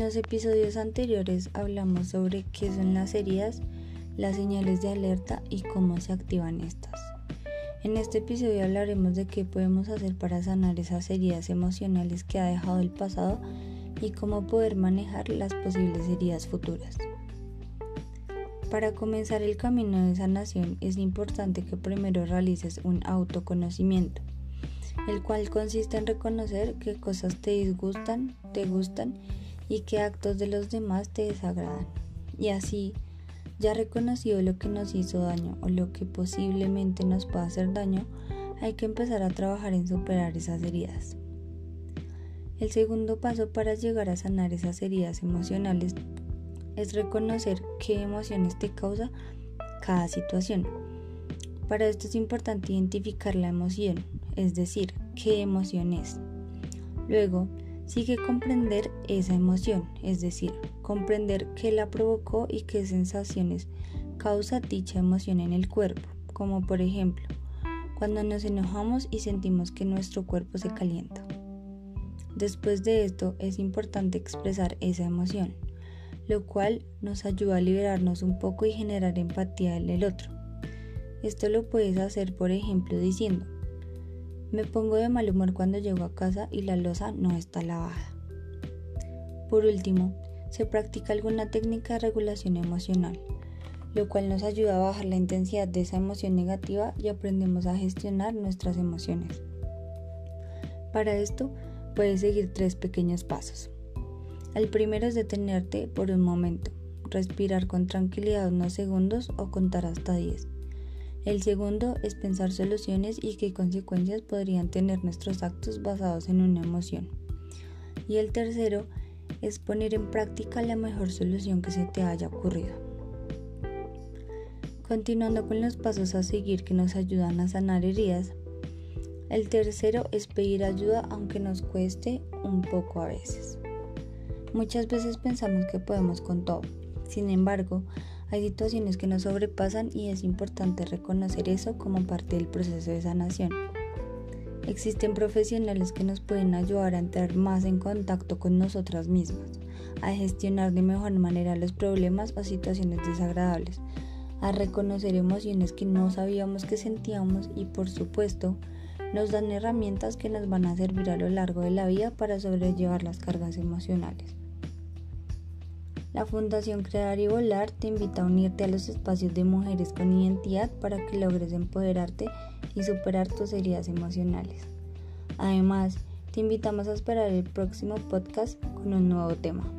los episodios anteriores hablamos sobre qué son las heridas, las señales de alerta y cómo se activan estas. En este episodio hablaremos de qué podemos hacer para sanar esas heridas emocionales que ha dejado el pasado y cómo poder manejar las posibles heridas futuras. Para comenzar el camino de sanación es importante que primero realices un autoconocimiento, el cual consiste en reconocer qué cosas te disgustan, te gustan y qué actos de los demás te desagradan. Y así, ya reconocido lo que nos hizo daño o lo que posiblemente nos pueda hacer daño, hay que empezar a trabajar en superar esas heridas. El segundo paso para llegar a sanar esas heridas emocionales es reconocer qué emociones te causa cada situación. Para esto es importante identificar la emoción, es decir, qué emoción es. Luego, sigue comprender esa emoción, es decir, comprender qué la provocó y qué sensaciones causa dicha emoción en el cuerpo, como por ejemplo, cuando nos enojamos y sentimos que nuestro cuerpo se calienta. Después de esto es importante expresar esa emoción lo cual nos ayuda a liberarnos un poco y generar empatía en el otro. Esto lo puedes hacer, por ejemplo, diciendo, me pongo de mal humor cuando llego a casa y la losa no está lavada. Por último, se practica alguna técnica de regulación emocional, lo cual nos ayuda a bajar la intensidad de esa emoción negativa y aprendemos a gestionar nuestras emociones. Para esto, puedes seguir tres pequeños pasos. El primero es detenerte por un momento, respirar con tranquilidad unos segundos o contar hasta 10. El segundo es pensar soluciones y qué consecuencias podrían tener nuestros actos basados en una emoción. Y el tercero es poner en práctica la mejor solución que se te haya ocurrido. Continuando con los pasos a seguir que nos ayudan a sanar heridas, el tercero es pedir ayuda aunque nos cueste un poco a veces. Muchas veces pensamos que podemos con todo. Sin embargo, hay situaciones que nos sobrepasan y es importante reconocer eso como parte del proceso de sanación. Existen profesionales que nos pueden ayudar a entrar más en contacto con nosotras mismas, a gestionar de mejor manera los problemas o situaciones desagradables, a reconocer emociones que no sabíamos que sentíamos y por supuesto nos dan herramientas que nos van a servir a lo largo de la vida para sobrellevar las cargas emocionales. La Fundación Crear y Volar te invita a unirte a los espacios de mujeres con identidad para que logres empoderarte y superar tus heridas emocionales. Además, te invitamos a esperar el próximo podcast con un nuevo tema.